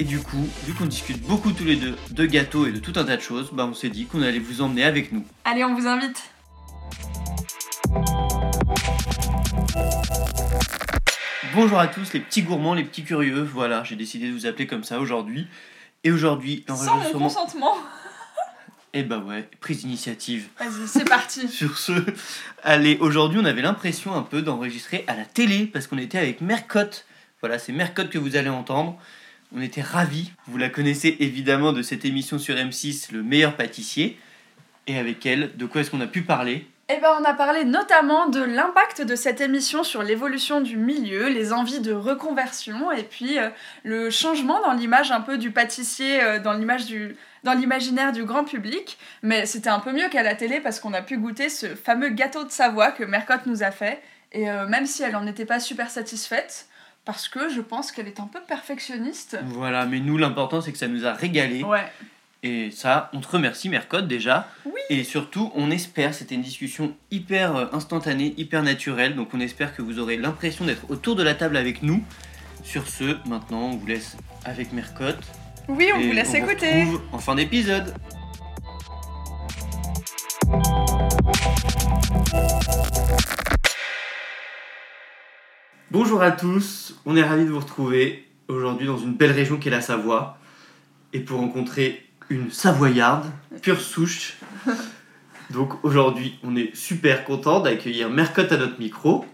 Et du coup, vu qu'on discute beaucoup tous les deux de gâteaux et de tout un tas de choses, bah on s'est dit qu'on allait vous emmener avec nous. Allez, on vous invite. Bonjour à tous les petits gourmands, les petits curieux, voilà, j'ai décidé de vous appeler comme ça aujourd'hui. Et aujourd'hui, Sans mon consentement. Eh bah ouais, prise d'initiative. Vas-y, c'est parti. Sur ce, allez, aujourd'hui on avait l'impression un peu d'enregistrer à la télé parce qu'on était avec Mercotte. Voilà, c'est Mercotte que vous allez entendre. On était ravis. Vous la connaissez évidemment de cette émission sur M6, Le meilleur pâtissier. Et avec elle, de quoi est-ce qu'on a pu parler? Eh ben, on a parlé notamment de l'impact de cette émission sur l'évolution du milieu, les envies de reconversion et puis euh, le changement dans l'image un peu du pâtissier, euh, dans du l'imaginaire du grand public. Mais c'était un peu mieux qu'à la télé parce qu'on a pu goûter ce fameux gâteau de Savoie que Mercotte nous a fait. Et euh, même si elle en était pas super satisfaite, parce que je pense qu'elle est un peu perfectionniste. Voilà, mais nous l'important c'est que ça nous a régalé. Ouais. Et ça, on te remercie Mercotte déjà. Oui. Et surtout, on espère, c'était une discussion hyper euh, instantanée, hyper naturelle, donc on espère que vous aurez l'impression d'être autour de la table avec nous. Sur ce, maintenant, on vous laisse avec Mercotte. Oui, on vous laisse vous écouter. retrouve en fin d'épisode. Bonjour à tous, on est ravis de vous retrouver aujourd'hui dans une belle région qu'est la Savoie et pour rencontrer une Savoyarde, pure souche. Donc aujourd'hui, on est super content d'accueillir Mercotte à notre micro.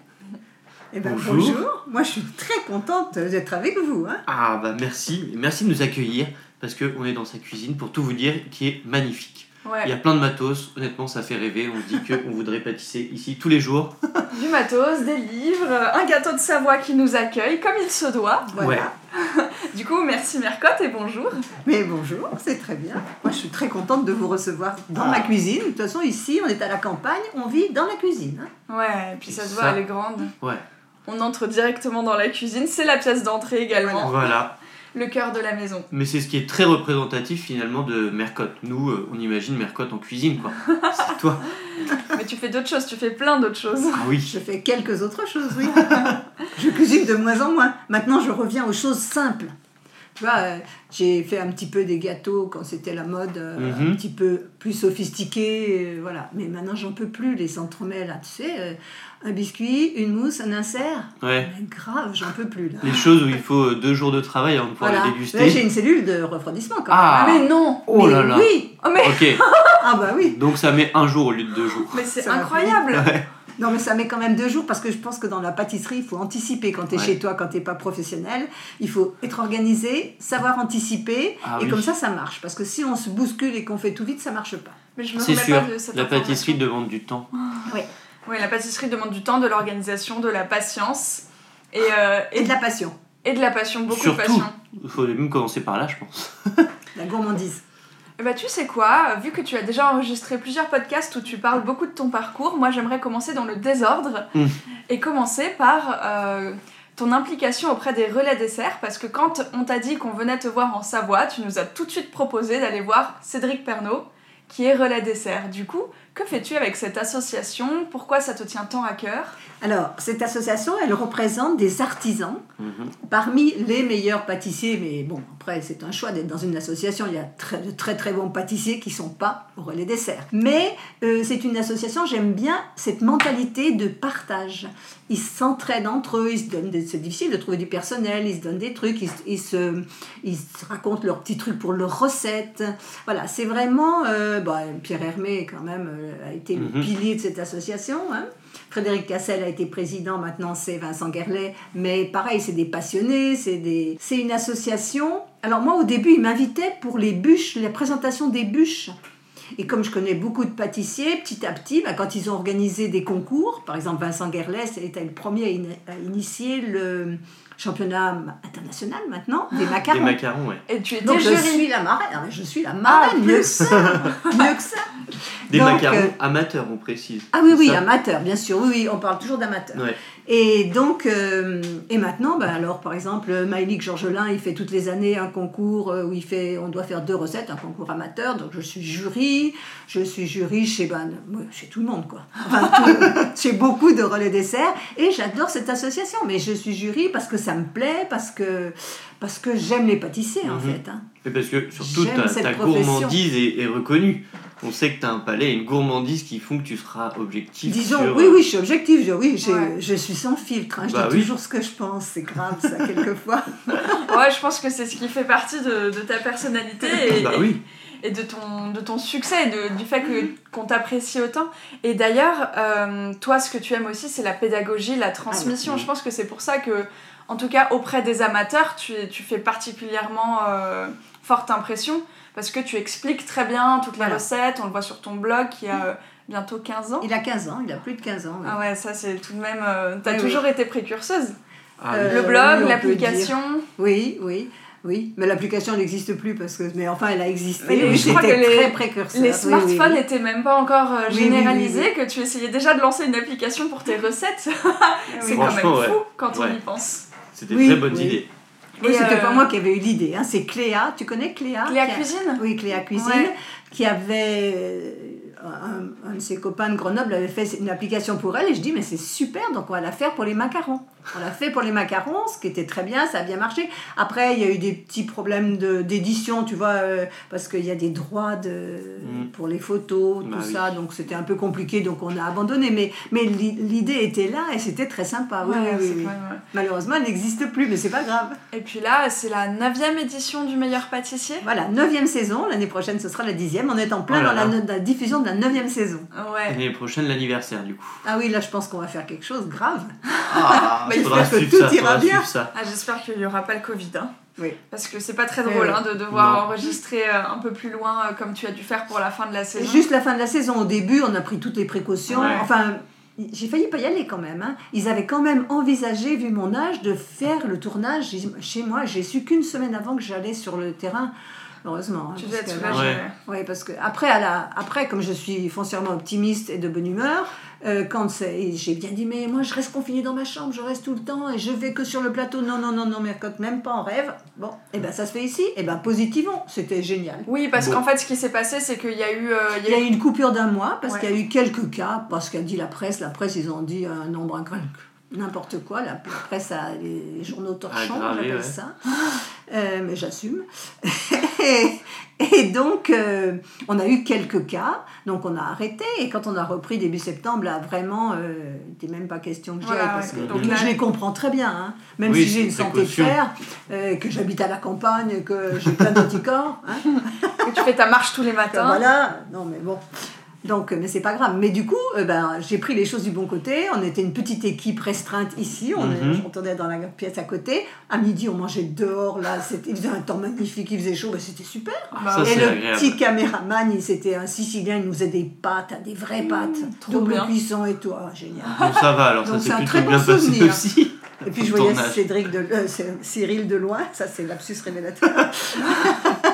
Eh ben, Bonjour. bonjour. Moi, je suis très contente d'être avec vous. Hein. Ah bah merci, merci de nous accueillir parce qu'on est dans sa cuisine pour tout vous dire qui est magnifique. Il y a plein de matos, honnêtement ça fait rêver, on se dit qu'on voudrait pâtisser ici tous les jours. Du matos, des livres, un gâteau de Savoie qui nous accueille comme il se doit. Voilà. Ouais. Du coup, merci Mercotte et bonjour. Mais bonjour, c'est très bien. Moi, je suis très contente de vous recevoir dans Ah. ma cuisine. De toute façon, ici, on est à la campagne, on vit dans la cuisine. hein. Ouais, et puis ça se voit, Ça. elle est grande. Ouais, On entre directement dans la cuisine, c'est la pièce d'entrée également, voilà. Le cœur de la maison. Mais c'est ce qui est très représentatif finalement de Mercotte. Nous, euh, on imagine Mercotte en cuisine quoi. C'est toi. Mais tu fais d'autres choses, tu fais plein d'autres choses. Ah oui. Je fais quelques autres choses, oui. je cuisine de moins en moins. Maintenant, je reviens aux choses simples. Tu vois, euh, j'ai fait un petit peu des gâteaux quand c'était la mode, euh, Mhm. un petit peu plus sophistiqué, euh, voilà. Mais maintenant, j'en peux plus, les entremets, là, tu sais, un biscuit, une mousse, un insert. Ouais. Mais grave, j'en peux plus, là. Les choses où il faut deux jours de travail avant de pouvoir Voilà. les Là, j'ai déguster. une cellule de refroidissement quand Ah. Mais non Oh même. là là. Oui Oh mais, Ok, Ah bah oui donc ça met un jour au lieu de deux jours. mais c'est incroyable Ouais. Non mais ça met quand même deux jours parce que je pense que dans la pâtisserie, il faut anticiper quand tu es Ouais. chez toi, quand tu pas professionnel. Il faut être organisé, savoir anticiper Ah et oui. comme ça, ça marche. Parce que si on se bouscule et qu'on fait tout vite, ça marche pas. Mais je me C'est remets sûr, pas de cette la pâtisserie demande du temps. Oui, la pâtisserie demande du temps, de l'organisation, de la patience et, euh, Et de la passion, et de la passion, beaucoup Surtout. de passion. Il faut même commencer par là, je pense. la gourmandise. Bah, tu sais quoi, vu que tu as déjà enregistré plusieurs podcasts où tu parles beaucoup de ton parcours, moi j'aimerais commencer dans le désordre Mm. et commencer par euh, ton implication auprès des relais desserts parce que quand on t'a dit qu'on venait te voir en Savoie, tu nous as tout de suite proposé d'aller voir Cédric Pernaud qui est relais dessert. Du coup, que fais-tu avec cette association? Pourquoi ça te tient tant à cœur? Alors, cette association, elle représente des artisans Mhm. parmi les meilleurs pâtissiers. Mais bon, après, c'est un choix d'être dans une association. Il y a très, de très très bons pâtissiers qui sont pas au relais dessert. Mais euh, c'est une association, j'aime bien cette mentalité de partage. Ils s'entraident entre eux, ils se donnent des- c'est difficile de trouver du personnel, ils se donnent des trucs, ils, se- ils se, ils se racontent leurs petits trucs pour leurs recettes. Voilà, c'est vraiment. euh, bah, Pierre Hermé, quand même, euh, a été le Mhm. pilier de cette association. hein. Frédéric Cassel a été président, maintenant c'est Vincent Guerlet. Mais pareil, c'est des passionnés, c'est des... c'est une association. Alors moi, au début, ils m'invitaient pour les bûches, la présentation des bûches. Et comme je connais beaucoup de pâtissiers, petit à petit, bah, quand ils ont organisé des concours, par exemple Vincent Guerlet c'était le premier à in- à initier le, championnat international maintenant, des macarons. Des macarons, ouais. Et tu étais Donc je suis la marraine, Ah, je suis la Ah, marraine, mieux que plus. ça, mieux que ça. Des Donc, macarons euh, amateurs, on précise. Ah oui, oui, ça amateur, bien sûr, oui, oui, on parle toujours d'amateur. Ouais. Et donc, euh, et maintenant, ben alors, par exemple, Maïlik Georgelin, il fait toutes les années un concours euh, où il fait, on doit faire deux recettes, un concours amateur. Donc, je suis jury, je suis jury chez, ben, chez tout le monde, quoi. Enfin, tout- chez beaucoup de relais desserts. Et j'adore cette association. Mais je suis jury parce que ça me plaît, parce que, parce que j'aime les pâtissiers, en Mhm. fait. hein. Et parce que surtout, ta, ta gourmandise est, est reconnue. On sait que tu as un palais et une gourmandise qui font que tu seras objectif. Disons, sur, oui, oui, je suis objective, je, oui, je, Ouais. je suis sans filtre, hein, je Bah dis oui. toujours ce que je pense, c'est grave ça, quelquefois. Ouais, je pense que c'est ce qui fait partie de, de ta personnalité et, Bah oui. et de ton, de ton succès, et de, du fait que, qu'on t'apprécie autant. Et d'ailleurs, euh, toi, ce que tu aimes aussi, c'est la pédagogie, la transmission. Ah oui. Je pense que c'est pour ça que, en tout cas, auprès des amateurs, tu, tu fais particulièrement euh, forte impression parce que tu expliques très bien toutes les Voilà. recettes. On le voit sur ton blog qui a euh, bientôt 15 ans. Il a 15 ans, il a plus de 15 ans. oui. Ah ouais, ça c'est tout de même. euh, T'as Oui, toujours été précurseuse. Ah, Euh, le blog, l'application. Oui, oui, oui. Mais l'application n'existe plus parce que. Mais enfin, elle a existé. Mais oui, je crois c'était que les- très précurseur. Les oui, oui, smartphones oui. n'étaient même pas encore euh, Oui, oui, oui, généralisés, que tu essayais déjà de lancer une application pour tes recettes. c'est quand même fou ouais. quand on y pense. C'était Oui, très bonne oui. idée. Oui, c'était euh, pas moi qui avais eu l'idée. Hein. C'est Cléa, tu connais Cléa Cléa a- Cuisine? Oui, Cléa Cuisine, Ouais. qui avait. euh, Un, un de ses copains de Grenoble avait fait une application pour elle et je dis mais c'est super donc on va la faire pour les macarons. On l'a fait pour les macarons, ce qui était très bien, ça a bien marché. Après il y a eu des petits problèmes de- d'édition, tu vois, euh, parce qu'il y a des droits de, Mm. pour les photos, tout Bah oui. ça, donc c'était un peu compliqué donc on a abandonné. Mais, mais l'i- l'idée était là et c'était très sympa. Oui, Ouais, oui. Malheureusement elle n'existe plus mais c'est pas grave. Et puis là, c'est la 9 édition du meilleur pâtissier. Voilà, neuvième saison. L'année prochaine, ce sera la dixième. On est en plein Oh là dans la, là. no- la diffusion de la neuvième saison. Ouais. L'année prochaine, l'anniversaire, du coup. Ah oui, là, je pense qu'on va faire quelque chose de grave. Ah, Bah, faut que tout ça, ira bien. Ah, J'espère qu'il n'y aura pas le Covid. Hein. Oui. Parce que c'est pas très drôle oui. hein, de devoir Non. enregistrer euh, un peu plus loin euh, comme tu as dû faire pour la fin de la saison. Juste la fin de la saison. Au début, on a pris toutes les précautions. Ouais. Enfin, j'ai failli pas y aller quand même. hein. Ils avaient quand même envisagé, vu mon âge, de faire le tournage chez moi. J'ai su qu'une semaine avant que j'allais sur le terrain. Heureusement. hein, Tu parce devais être que- soulagée. Ouais. Oui, parce que après, à la, après, comme je suis foncièrement optimiste et de bonne humeur, euh, quand j'ai bien dit, mais moi je reste confinée dans ma chambre, je reste tout le temps et je vais que sur le plateau. Non, non, non, non, Mercotte, même pas en rêve. Bon, et ben ça se fait ici. Et ben positivons, c'était génial. Oui, parce Bon. qu'en fait, ce qui s'est passé, c'est qu'il y a eu. euh, il Il y a eu- eu une coupure d'un mois parce Ouais. qu'il y a eu quelques cas, parce qu'a dit la presse. La presse, ils ont dit un nombre incroyable. N'importe quoi, la, presse a les journaux torchons, Aggravé, j'appelle ouais. ça. Euh, mais j'assume. et, et donc, euh, on a eu quelques cas, donc on a arrêté. Et quand on a repris début septembre, là, vraiment, euh, il n'était même pas question que j'y Voilà. Parce que, Donc donc là- je les comprends très bien. hein. Même Oui, si j'ai une santé de fer, euh, que j'habite à la campagne, que j'ai plein d'anticorps. hein. que tu fais ta marche tous les matins. Voilà, non mais bon. Donc, euh, mais c'est pas grave. Mais du coup, euh, ben, j'ai pris les choses du bon côté. On était une petite équipe restreinte ici. On, tournait dans la pièce à côté. À midi, on mangeait dehors. Là, c'était, il faisait un temps magnifique, il faisait chaud. Ben, c'était super. Ça, Et c'est le agréable. petit caméraman, il, c'était un Sicilien. Il nous faisait des pâtes, hein, des vraies pâtes. trop double bien. cuisson et tout. Ah, génial. Bon, ça va, alors Donc, ça c'est un très bon souvenir. aussi. Et puis je voyais. Cédric de, euh, c'est- Cyril de loin, ça c'est lapsus révélateur.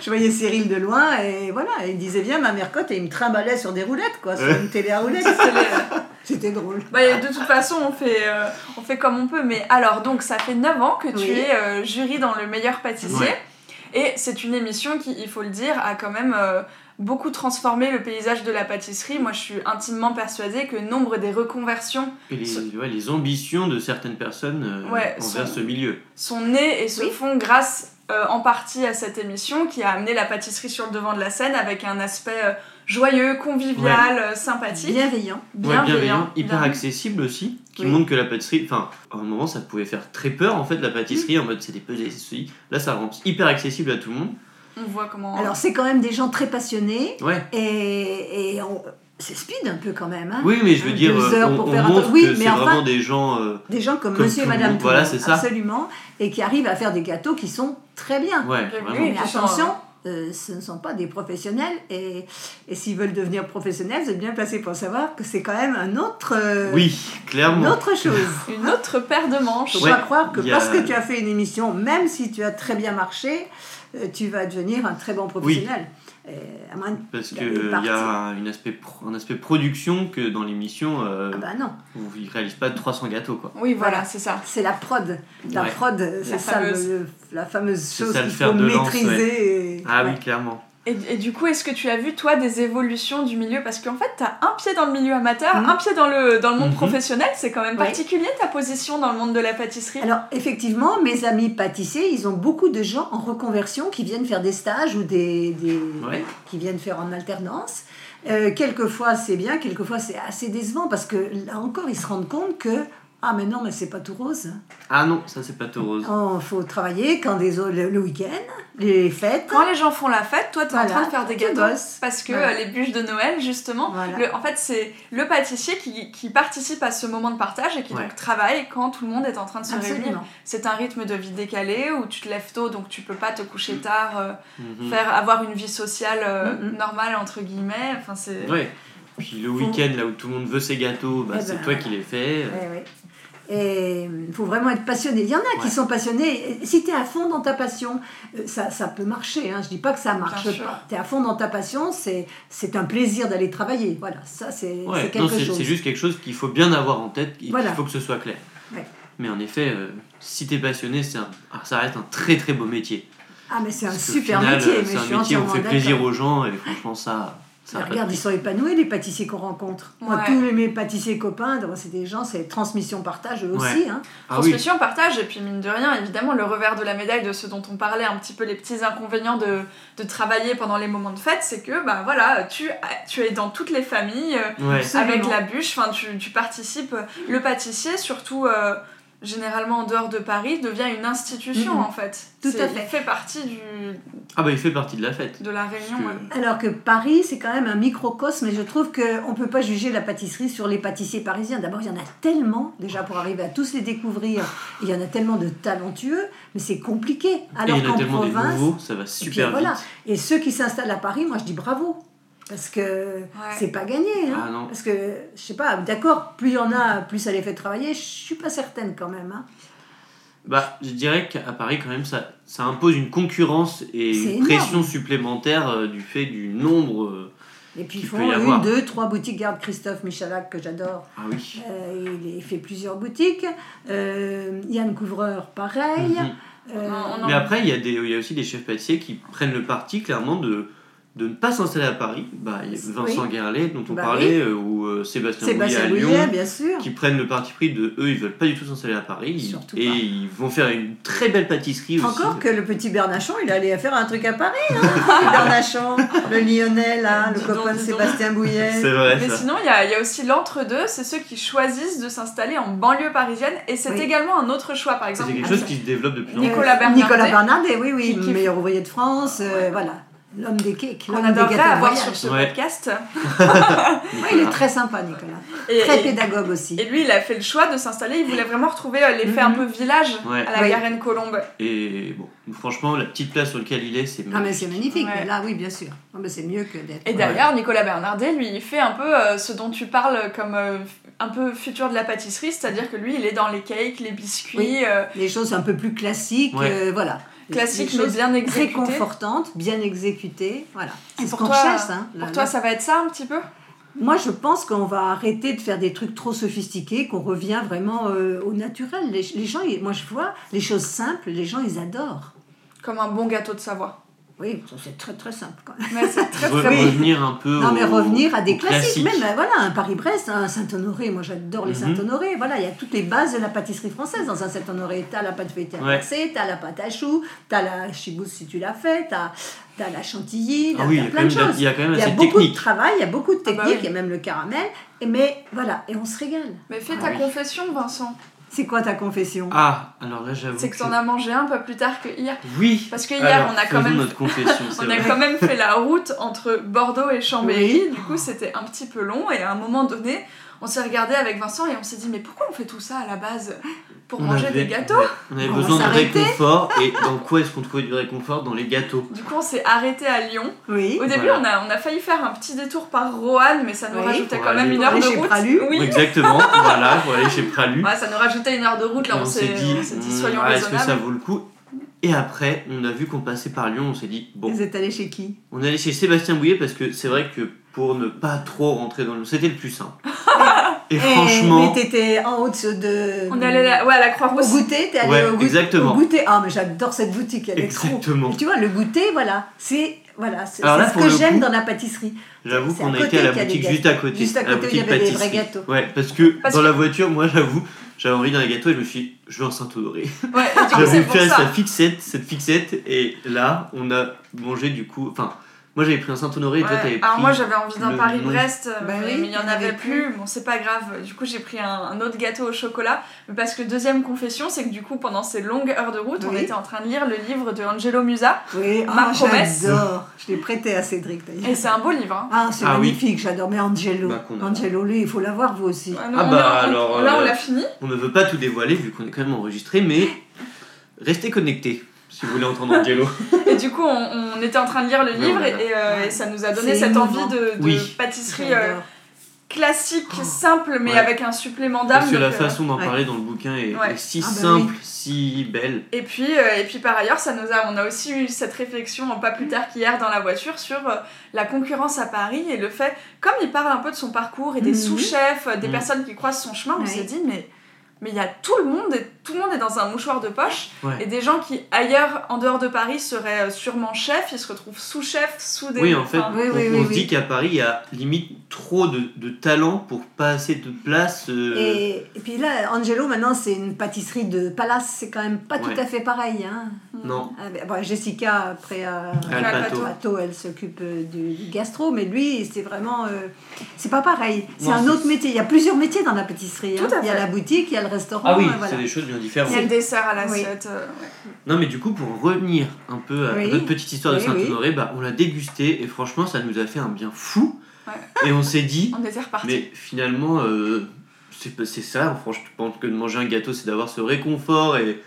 je voyais Cyril de loin et voilà, il disait bien ma mère cote et il me trimballait sur des roulettes quoi, sur une télé à roulettes. C'était drôle. Bah, de toute façon, on fait, euh, on fait comme on peut. Mais alors, donc, ça fait 9 ans que tu Oui. es euh, jury dans le meilleur pâtissier. Ouais. Et c'est une émission qui, il faut le dire, a quand même euh, beaucoup transformé le paysage de la pâtisserie. Moi, je suis intimement persuadée que nombre des reconversions Et les, ouais, les ambitions de certaines personnes euh, Ouais, envers sont- ce milieu. sont nées et se Oui. font grâce euh, en partie à cette émission qui a amené la pâtisserie sur le devant de la scène avec un aspect euh, joyeux, convivial, euh, sympathique, Bienveillant. Ouais, bienveillant. hyper bienveillant. accessible aussi, qui Oui. montre que la pâtisserie, enfin, à un moment ça pouvait faire très peur en fait la pâtisserie en mode c'est ceci. Là ça rend hyper accessible à tout le monde. On voit comment. Alors c'est quand même des gens très passionnés Ouais. et, et on- c'est speed un peu quand même. hein. Oui, mais je veux dire, Deux euh, heures on, pour on faire montre. Oui, que mais c'est enfin- vraiment des gens. euh, Des gens comme, Comme monsieur et madame tout le Voilà, monde, c'est ça. absolument, et qui arrivent à faire des gâteaux qui sont très bien. ouais. Mais attention, euh, ce ne sont pas des professionnels. Et, et s'ils veulent devenir professionnels, vous êtes bien placés pour savoir que c'est quand même un autre, euh, Oui, une clairement. autre chose. Une autre paire de manches. faut Ouais, pas croire que a- parce que tu as fait une émission, même si tu as très bien marché, euh, tu vas devenir un très bon professionnel. À moins de- Parce Il y qu'il y a une aspect pro- un aspect production que dans l'émission, euh, Ah bah non, où ils réalisent pas 300 gâteaux. Quoi. Oui, voilà, Voilà. c'est ça. c'est la prod. La Ouais. prod, c'est ça le- fameuse. le- la fameuse chose qu'il faut maîtriser. et- Ah ouais. oui, clairement. Et, et du coup, est-ce que tu as vu, toi, des évolutions du milieu? Parce qu'en fait, tu as un pied dans le milieu amateur, Mhm. un pied dans le, dans le monde Mhm. professionnel. C'est quand même Ouais. particulier ta position dans le monde de la pâtisserie. Alors, effectivement, mes amis pâtissiers, ils ont beaucoup de gens en reconversion qui viennent faire des stages ou des, des- Ouais. qui viennent faire en alternance. Euh, quelquefois, c'est bien, quelquefois, c'est assez décevant parce que là encore, ils se rendent compte que ah, mais non, mais c'est pas tout rose. Ah non, ça c'est pas tout rose. Il faut travailler quand des, le, le week-end, les fêtes. Quand les gens font la fête, toi, tu es en Voilà, train de faire des gâteaux. Parce que Voilà. euh, les bûches de Noël, justement, Voilà. le- en fait, c'est le pâtissier qui, qui participe à ce moment de partage et qui Ouais. donc travaille quand tout le monde est en train de se réunir. Absolument. C'est un rythme de vie décalé où tu te lèves tôt, donc tu peux pas te coucher tard, euh, Mhm. faire avoir une vie sociale euh, Mhm. normale entre guillemets. Enfin, c'est. Ouais. Puis le week-end, là où tout le monde veut ses gâteaux, bah, Eh c'est ben, toi qui les fais. Ouais, ouais. Et il faut vraiment être passionné. Il y en a qui sont passionnés. Si tu es à fond dans ta passion, euh, ça, ça peut marcher. Hein. Je dis pas que ça marche pas. Tu es à fond dans ta passion, c'est c'est un plaisir d'aller travailler. Voilà, ça c'est Ouais, c'est non, quelque c'est chose. c'est juste quelque chose qu'il faut bien avoir en tête, il Voilà. faut que ce soit clair. Ouais. Mais en effet, euh, si t'es passionné, c'est un- ah, ça reste un très très beau métier. Ah, mais c'est un super final, métier. euh, C'est je un suis métier où on fait plaisir aux gens et franchement, ça. Ça Mais a pas regarde, de ils sont épanouis, les pâtissiers qu'on rencontre. Moi, tous mes pâtissiers copains, c'est des gens, c'est transmission, partage eux Ouais. aussi. Hein. Ah oui, Transmission, partage, et puis mine de rien, évidemment, le revers de la médaille de ce dont on parlait, un petit peu les petits inconvénients de, de travailler pendant les moments de fête, c'est que bah, voilà, tu, tu es dans toutes les familles, euh, ouais. Avec la bûche, enfin, tu, tu participes. Le pâtissier, surtout euh, généralement en dehors de Paris, devient une institution Mhm. en fait. Tout à fait. Il fait partie du, Ah bah il fait partie de la fête. de la que- ouais. Alors que Paris, c'est quand même un microcosme et je trouve qu'on ne peut pas juger la pâtisserie sur les pâtissiers parisiens. D'abord, il y en a tellement, déjà pour arriver à tous les découvrir, il y en a tellement de talentueux, mais c'est compliqué. Et Alors qu'en des province, nouveaux, ça va et puis super voilà. vite. Et ceux qui s'installent à Paris, moi je dis bravo. Parce que c'est pas gagné. Hein. Ah non. Parce que, je sais pas, d'accord, plus il y en a, plus ça les fait travailler. Je suis pas certaine quand même. Hein. Bah, je dirais qu'à Paris, quand même, ça, ça impose une concurrence et une énorme. pression supplémentaire euh, du fait du nombre. euh, Et puis ils font une, avoir. deux, trois boutiques. Garde Christophe Michalak que j'adore. Ah oui. Euh, il, il fait plusieurs boutiques. Euh, Yann Couvreur, pareil. Mhm. Euh, Non, Mais après, il y, a des, il y a aussi des chefs pâtissiers qui prennent le parti clairement de, de ne pas s'installer à Paris. Bah, il y a Vincent Oui. Guerlet, dont on Bah parlait, euh, ou euh, Sébastien, Sébastien Bouillet à Bouillet, Lyon, bien sûr. qui prennent le parti pris de eux, ils veulent pas du tout s'installer à Paris. Surtout et pas. ils vont faire une très belle pâtisserie aussi. Encore que le petit Bernachon, il allait faire un truc à Paris. Hein Bernachon, le Lyonnais, là, le copain de. Sébastien Bouillet. C'est vrai, Mais ça. sinon, il y a, il y a aussi l'entre-deux, c'est ceux qui choisissent de s'installer en banlieue parisienne, et c'est Oui. également un autre choix, par C'est exemple. quelque chose qui se développe de plus en plus. Nicolas Bernardet. Nicolas Bernardet, oui, oui, Qui- qui- meilleur ouvrier de France, euh, voilà. L'homme des cakes, qu'on l'homme des adorerait avoir sur ce Ouais. podcast. Ouais, il est très sympa, Nicolas. Et, Très et- pédagogue aussi. et lui, il a fait le choix de s'installer, il voulait vraiment retrouver euh, l'effet un Mhm. peu village Ouais. à la. Garenne-Colombe. Et bon, franchement, la petite place sur laquelle il est, c'est Ah, mais c'est magnifique. Mais Là, oui, bien sûr. Ah, mais c'est mieux que d'être. Et d'ailleurs, Nicolas Bernardet, lui, il fait un peu euh, ce dont tu parles comme euh, un peu futur de la pâtisserie, c'est-à-dire que lui, il est dans les cakes, les biscuits, Oui. euh, Les choses un peu plus classiques, Ouais. euh, voilà. Classiques Des mais bien Très exécutées. confortantes, bien exécutées, voilà. C'est ce qu'on cherche. Hein, Pour là, toi, là. ça va être ça un petit peu? Moi, je pense qu'on va arrêter de faire des trucs trop sophistiqués, qu'on revient vraiment euh, au naturel. Les, les gens, ils- moi, je vois les choses simples, les gens, ils adorent. Comme un bon gâteau de Savoie. Oui, c'est très très simple quand même. Très très Oui. revenir un peu Non, mais au- revenir à des classiques, classique. même euh, voilà, un Paris-Brest, un Saint-Honoré. Moi, j'adore les Mhm. Saint-Honoré. Voilà, il y a toutes les bases de la pâtisserie française dans un Saint-Honoré. T'as la pâte feuilletée Ouais. inversée, t'as la pâte à choux, t'as la chibousse si tu l'as fait, t'as as la chantilly, Ah oui, il y, t'as a quand plein de choses. il y a quand même Il y a beaucoup de travail, il y a beaucoup de Ah bah techniques, oui. il y a même le caramel. Et mais voilà, et on se régale. Mais fais Ah ta oui. confession, Vincent. C'est quoi ta confession? Ah, alors là, j'avoue. C'est que t'en as mangé un peu plus tard que hier. Oui. Parce que hier, Alors, on a quand même notre confession, c'est On a quand même fait la route entre Bordeaux et Chambéry, du coup c'était un petit peu long et à un moment donné on s'est regardé avec Vincent et on s'est dit mais pourquoi on fait tout ça à la base Pour On manger avait- des gâteaux On avait On besoin de réconfort. Et dans quoi est-ce qu'on trouvait du réconfort Dans les gâteaux. Du coup on s'est arrêté à Lyon. Oui. Au début Voilà. on, a, on a failli faire un petit détour par Roanne mais ça nous Oui. rajoutait Pour quand même une pour heure aller de chez route. Pralu. Oui. Exactement, voilà, pour aller chez Pralu. Ouais, ça nous rajoutait une heure de route là on s'est dit, dit hmm, soyons ah, est-ce que ça vaut le coup Et après, on a vu qu'on passait par Lyon, on s'est dit, bon, Vous êtes allé chez qui? On est allé chez Sébastien Bouillet parce que c'est vrai que pour ne pas trop rentrer dans le. C'était le plus simple. Et Eh, franchement. Mais t'étais en haut de. On allé là- ouais, à la Au Croix-Rousse. goûter, t'es allé Ouais, au, goût- exactement. au goûter. Ah, mais j'adore cette boutique, elle est trop. Exactement. Et tu vois, le goûter, voilà, c'est voilà, c'est Alors là, c'est ce que j'aime coup, dans la pâtisserie. J'avoue qu'on a été à la boutique juste à côté. Juste à la côté, il y avait des vrais gâteaux. Ouais, parce que Parce dans que- la voiture, moi j'avoue, j'avais envie d'un gâteau et je me suis dit, je veux un Saint-Honoré. Ouais, et J'avais fait ça. sa fixette, cette fixette, et là, on a mangé du coup. Enfin, moi j'avais pris un Saint-Honoré et toi t'avais pris. Alors moi j'avais envie d'un Paris-Brest, Bah mais oui, mais il y en avait avait plus. Bon c'est pas grave. Du coup j'ai pris un, un autre gâteau au chocolat. Mais parce que deuxième confession, c'est que du coup pendant ces longues heures de route, on était en train de lire le livre de Angelo Musa. Oui, Ma ah, promesse. j'adore. Je l'ai prêté à Cédric d'ailleurs. Et c'est un beau livre. Hein. Ah, c'est Ah oui. magnifique, j'adore. Mais Angelo, Bah, Angelo, lui, il faut l'avoir vous aussi. Ah, nous, Ah bah, on- alors, Là on euh, l'a fini. On ne veut pas tout dévoiler vu qu'on est quand même enregistré, mais restez connectés si vous voulez entendre Angelo. Et du coup on, on était en train de lire le livre et, euh, et ça nous a donné cette émouvant. envie de, de Oui. pâtisserie euh, classique, simple mais Ouais. avec un supplément d'âme. Parce que la euh, façon d'en ouais. parler dans le bouquin est, Ouais. est si Ah bah simple, si belle. Et puis, euh, et puis par ailleurs, ça nous a, on a aussi eu cette réflexion pas plus tard qu'hier dans la voiture sur euh, la concurrence à Paris et le fait, comme il parle un peu de son parcours et des Mhm. sous-chefs, des Mhm. personnes qui croisent son chemin, on s'est dit mais mais il y a tout le monde et tout le monde est dans un mouchoir de poche Ouais. et des gens qui ailleurs en dehors de Paris seraient euh, sûrement chefs, ils se retrouvent sous-chefs, sous des Oui, en fait, enfin, Oui, on, oui, on oui, se oui. dit qu'à Paris, il y a limite trop de, de talent pour pas assez de place. euh, Et, et puis là, Angelo, maintenant, c'est une pâtisserie de palace. C'est quand même pas Ouais. tout à fait pareil. Hein. Non, Ah, ben, bon, Jessica, après, euh, Al Al Pato. Elle s'occupe euh, du, du gastro, mais lui, c'est vraiment. euh, c'est pas pareil. C'est un autre métier. Il y a plusieurs métiers dans la pâtisserie. hein. À Il y a la boutique, il y a le restaurant. Ah oui, voilà. c'est des choses bien il différentes. y a le dessert à l'assiette. euh, ouais. Non, mais du coup, pour revenir un peu à Oui. notre petite histoire de Oui, Saint-Honoré, bah, on l'a dégusté et franchement, ça nous a fait un bien fou. Ouais. Et on s'est dit, On était reparti. mais finalement, euh, c'est ça. Franchement, je pense que de manger un gâteau, c'est d'avoir ce réconfort et.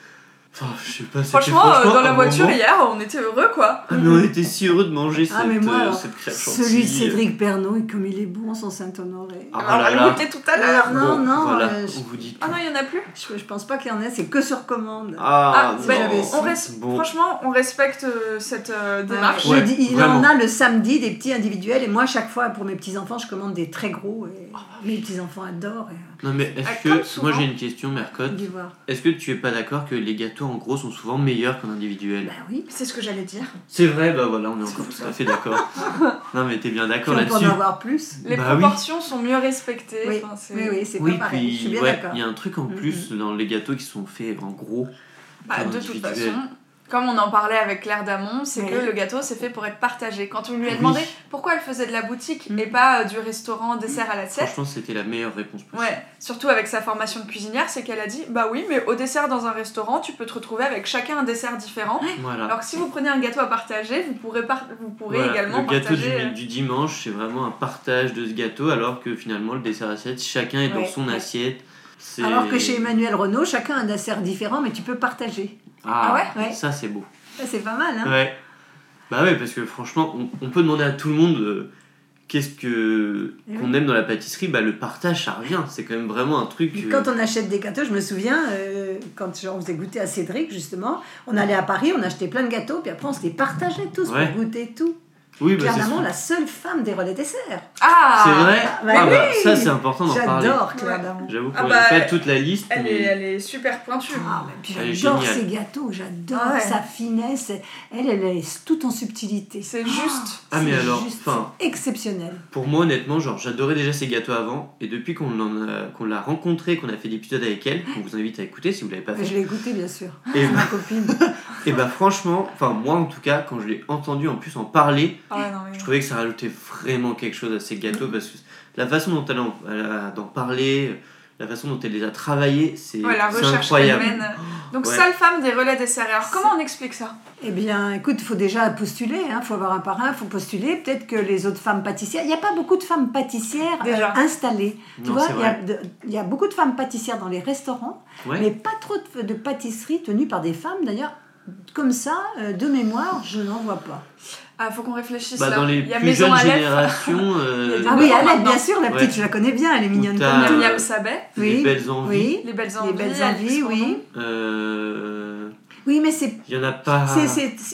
Enfin, je sais pas, c'était Franchement, euh, dans la voiture moment- hier, on était heureux quoi. Ah, mais on était si heureux de manger Ah, cette, mais moi, euh, alors, cette crêpe Celui de. Cédric Pernod, et comme il est bon, son Saint-Honoré. Ah, Alors, on va le goûter tout à l'heure. Non, Bon, non, voilà, euh, je- on vous dit Ah non, il y en a plus. Je, je pense pas qu'il y en ait, c'est que sur commande. Ah, Ah, ben, on res- Bon. Franchement, on respecte cette euh, démarche. Ouais, il vraiment. en a le samedi des petits individuels et moi à chaque fois pour mes petits enfants je commande des très gros et mes petits enfants adorent et, Non, mais Ah, est-ce que. Moi, j'ai une question, Mercotte. Est-ce que tu es pas d'accord que les gâteaux en gros sont souvent meilleurs qu'en individuel Bah oui. C'est ce que j'allais dire. C'est vrai, bah voilà, on est encore tout à fait d'accord. non, mais t'es bien d'accord on peut en là-dessus. avoir plus. Les Bah oui. proportions sont mieux respectées. Oui, enfin, oui, oui, c'est Oui, pas pareil. je suis puis bien ouais, d'accord. il y a un truc en Mhm. plus dans les gâteaux qui sont faits en gros. Bah, de toute façon, comme on en parlait avec Claire Damon, c'est Oui. que le gâteau c'est fait pour être partagé. Quand on lui a Oui. demandé pourquoi elle faisait de la boutique Mm. et pas euh, du restaurant dessert à l'assiette, Franchement, c'était la meilleure réponse possible. Ouais, surtout avec sa formation de cuisinière, c'est qu'elle a dit bah oui, mais au dessert dans un restaurant, tu peux te retrouver avec chacun un dessert différent. Voilà. Alors que si vous prenez un gâteau à partager, vous pourrez, par- vous pourrez Voilà, également le gâteau du, partager. euh, du dimanche, c'est vraiment un partage de ce gâteau, alors que finalement, le dessert assiette, chacun est dans son assiette. Alors que chez Emmanuel Renault, chacun a un dessert différent, mais tu peux partager. Ah, Ah ouais Ouais. ça c'est beau. C'est pas mal, hein Ouais. Bah ouais, parce que franchement, on, on peut demander à tout le monde euh, qu'est-ce que Eh qu'on aime dans la pâtisserie. Bah le partage, ça revient. C'est quand même vraiment un truc. Euh, Quand on achète des gâteaux, je me souviens, euh, quand on faisait goûter à Cédric, justement, on allait à Paris, on achetait plein de gâteaux, puis après on se les partageait tous Ouais. pour goûter tout. Oui, bah Claire la seule femme des relais desserts. Ah C'est vrai bah Ah bah oui. ça c'est important d'en parler. J'adore Claire Ouais. Damon. J'avoue Ah qu'on bah, n'a pas elle- toute la liste, Elle mais est, elle est super pointue. Ah, j'adore ses gâteaux, j'adore Ah ouais. sa finesse. Elle, elle est tout en subtilité. C'est juste. Ah, mais alors, juste enfin- exceptionnel. pour moi honnêtement, genre j'adorais déjà ces gâteaux avant et depuis qu'on l'a rencontrée, qu'on a fait l'épisode avec elle, qu'on vous invite à écouter si vous l'avez pas Je fait. l'ai goûté, bien sûr. Et, ma copine. et bah franchement, enfin moi en tout cas, quand je l'ai entendu en plus en parler, Ah non, je trouvais que ça rajoutait vraiment quelque chose à ces gâteaux parce que la façon dont elle, a d'en parler, la façon dont elle les a travaillés, c'est Ouais, incroyable. mène. Donc, Ouais. seule femme des relais desserts. Alors, comment on explique ça? Eh bien, écoute, il faut déjà postuler, il faut avoir un parrain, il faut postuler. Peut-être que les autres femmes pâtissières, il n'y a pas beaucoup de femmes pâtissières euh, Déjà. installées. tu Non, vois, il y, a y beaucoup de femmes pâtissières dans les restaurants, Ouais. mais pas trop de, de pâtisseries tenues par des femmes. D'ailleurs, comme ça, euh, de mémoire, je n'en vois pas. Ah, faut qu'on réfléchisse Bah, là. dans les Il y a plus Maison jeunes Aleph, générations, euh, Il y a des- Ah oui, maintenant. bien sûr, la petite, Ouais. je la connais bien, elle est mignonne comme. Myriam Sabet, Oui. les belles envies. Oui, Les Belles les Envies, belles Alix envies, oui. Euh, Oui, mais c'est, Il y en a pas.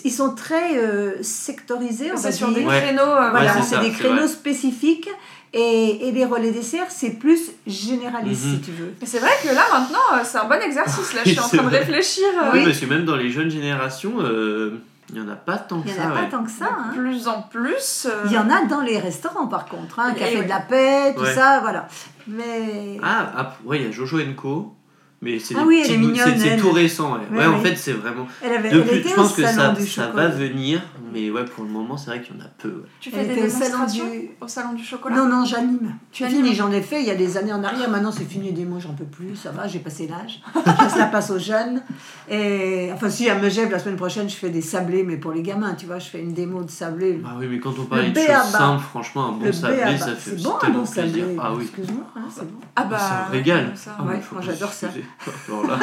ils sont très euh, sectorisés, on va C'est sur dire. des créneaux. euh, Voilà, c'est des créneaux vrai. spécifiques et, et les relais desserts, c'est plus généraliste Mhm. si tu veux. Mais c'est vrai que là, maintenant, c'est un bon exercice. Là, je suis en train de réfléchir. Oui, Oui. parce que même dans les jeunes générations, euh, il n'y en a pas tant que Il n'y ça. en a pas ouais. tant que ça. hein. De plus en plus. euh, Il y en a dans les restaurants par contre, hein, Et Café oui. de la Paix, tout Ouais. ça, voilà. Mais Ah, ah, ouais, il y a Jojo Co. Mais c'est Ah des oui, elle petits est bouts- mignonne, c'est- C'est elle. tout récent, ouais. Ouais, Ouais, en fait, c'est vraiment. elle, avait, De elle plus, était je au pense que salon ça, du ça va venir, mais ouais, pour le moment, c'est vrai qu'il y en a peu. ouais. Tu fais Elle des au salon démonstrations du... au salon du chocolat? Non, non, j'anime. Tu animes fini, j'en ai fait il y a des années en arrière. Maintenant, c'est fini des mots, j'en peux plus. Ça va, j'ai passé l'âge. La place aux jeunes. Et enfin, si à Megève, la semaine prochaine, je fais des sablés, mais pour les gamins, tu vois, je fais une démo de sablés. Bah oui, mais quand on parlait de choses simples, franchement, un bon Le sablé, ça fait bon, un bon sablé. plaisir. Ah oui. Excuse-moi, hein, c'est bon. Ah bah. c'est un régal. ça. Ah Ouais, oui, faut moi, j'adore ça. Alors là,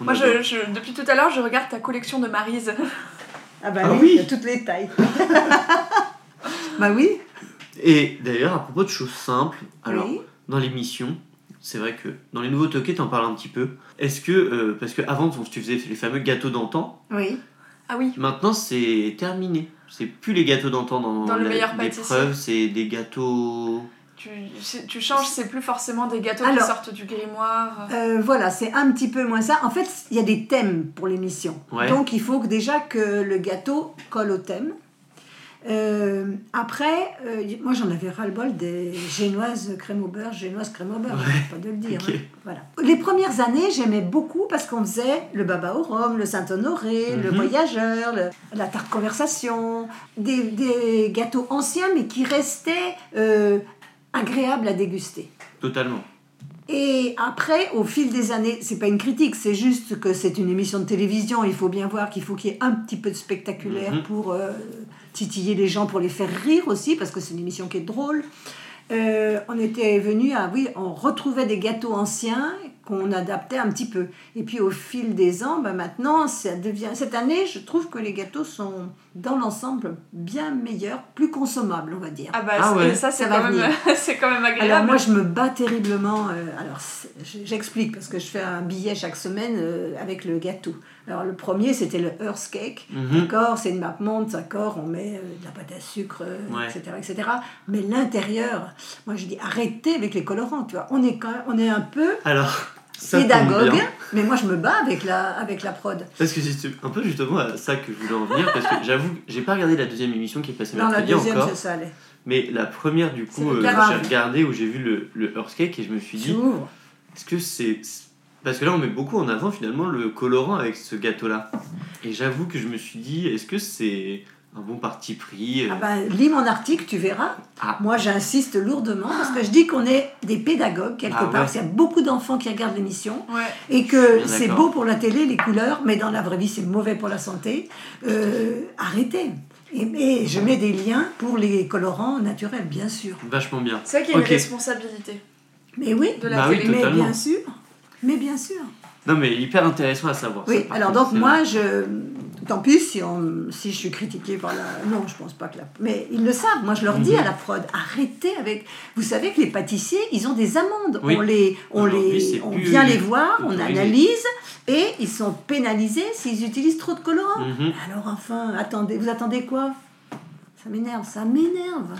Moi, je, je- depuis tout à l'heure, je regarde ta collection de Maryse. Ah bah Ah oui, oui. il y a toutes les tailles. bah oui, Et d'ailleurs, à propos de choses simples, alors oui. dans l'émission, c'est vrai que dans les nouveaux toquets, t'en parles un petit peu. Est-ce que, euh, parce que avant, tu faisais les fameux gâteaux d'antan, Oui. Ah oui. maintenant c'est terminé. C'est plus les gâteaux d'antan dans, Dans le meilleur pâtissier. l'épreuve, c'est des gâteaux. Tu, tu changes, c'est plus forcément des gâteaux Alors. qui sortent du grimoire. Euh, voilà, c'est un petit peu moins ça. En fait, il y a des thèmes pour l'émission. Ouais. Donc, il faut que déjà que le gâteau colle au thème. Euh, après, euh, moi j'en avais ras-le-bol des génoises crème au beurre, génoises crème au beurre, Ouais. pas de le dire. Hein. Voilà. Les premières années, j'aimais beaucoup parce qu'on faisait le baba au rhum, le Saint-Honoré, le Mhm. voyageur, le- la tarte conversation, des, des gâteaux anciens mais qui restaient euh, agréables à déguster. Totalement. Et après, au fil des années, c'est pas une critique, c'est juste que c'est une émission de télévision. Il faut bien voir qu'il faut qu'il y ait un petit peu de spectaculaire Mhm. pour euh, titiller les gens, pour les faire rire aussi, parce que c'est une émission qui est drôle. Euh, on était venu à, oui, on retrouvait des gâteaux anciens qu'on adaptait un petit peu. Et puis au fil des ans, ben maintenant, ça devient. Cette année, je trouve que les gâteaux sont, dans l'ensemble, bien meilleurs, plus consommables, on va dire. Ah bah Ah ouais. ça c'est quand, va même, c'est quand même agréable. Alors moi je me bats terriblement. euh, alors j'explique parce que je fais un billet chaque semaine euh, avec le gâteau. Alors le premier c'était le Earth Cake. Mhm. D'accord, c'est une map monde, d'accord, on met euh, de la pâte à sucre, euh, Ouais. etc., etc. Mais l'intérieur, moi je dis arrêtez avec les colorants, tu vois. On est quand même- on est un peu Alors, pédagogue, mais moi je me bats avec la, avec la prod. Parce que c'est un peu justement à ça que je voulais en venir, parce que j'avoue, j'ai pas regardé la deuxième émission qui est passée la deuxième, encore, c'est ça allait. mais la première du coup, euh, j'ai regardé où j'ai vu le, le Earth Cake et je me suis dit, est-ce que c'est. Parce que là, on met beaucoup en avant finalement le colorant avec ce gâteau-là. Et j'avoue que je me suis dit, est-ce que c'est un bon parti pris euh, Ah ben, lis mon article, tu verras. Ah. Moi, j'insiste lourdement parce que je dis qu'on est des pédagogues quelque Ah part. ouais. Parce qu'il y a beaucoup d'enfants qui regardent l'émission Ouais. et que c'est beau pour la télé, les couleurs, mais dans la vraie vie, c'est mauvais pour la santé. Euh, arrêtez. Et, et je mets des liens pour les colorants naturels, bien sûr. Vachement bien. C'est vrai qu'il y a une responsabilité Mais oui, de la Bah oui, télé. mais bien sûr. Mais bien sûr. Non, mais hyper intéressant à savoir. Oui, alors contre, donc moi, je. Tant pis si, on, si je suis critiquée par la. Non, je pense pas que la. Mais ils le savent, moi je leur dis Mhm. à la prod, arrêtez avec. Vous savez que les pâtissiers, ils ont des amendes. Oui. On, les, on, les, on vient les voir, on analyse, et ils sont pénalisés s'ils utilisent trop de colorants. Mhm. Alors enfin, attendez, vous attendez quoi? Ça m'énerve, ça m'énerve.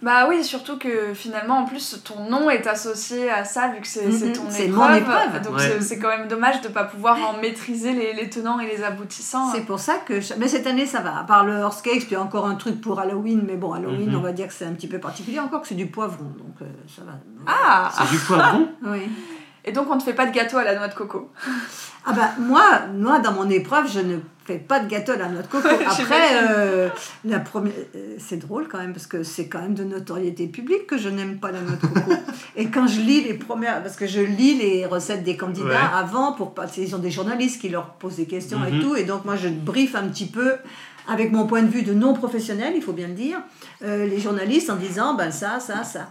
Bah oui, surtout que finalement, en plus, ton nom est associé à ça, vu que c'est c'est Mhm, ton c'est épreuve. mon épreuve. Donc Ouais. c'est- c'est quand même dommage de ne pas pouvoir en maîtriser les, les tenants et les aboutissants. C'est pour ça que. je- Mais cette année, ça va. À part le horse cake, puis encore un truc pour Halloween. Mais bon, Halloween, Mhm. on va dire que c'est un petit peu particulier. Encore que c'est du poivron, donc euh, ça va. Ah C'est du poivron? Oui. Et donc, on ne fait pas de gâteau à la noix de coco. Ah bah moi, moi dans mon épreuve, je ne fais pas de gâteau à la noix de coco. Après, euh, la première, euh, c'est drôle quand même parce que c'est quand même de notoriété publique que je n'aime pas la noix de coco. Et quand je lis les premières, parce que je lis les recettes des candidats Ouais. avant pour pas, ils ont des journalistes qui leur posent des questions et Mhm. tout, et donc moi je briefe un petit peu avec mon point de vue de non professionnel, il faut bien le dire, euh, les journalistes en disant ben ça, ça, ça.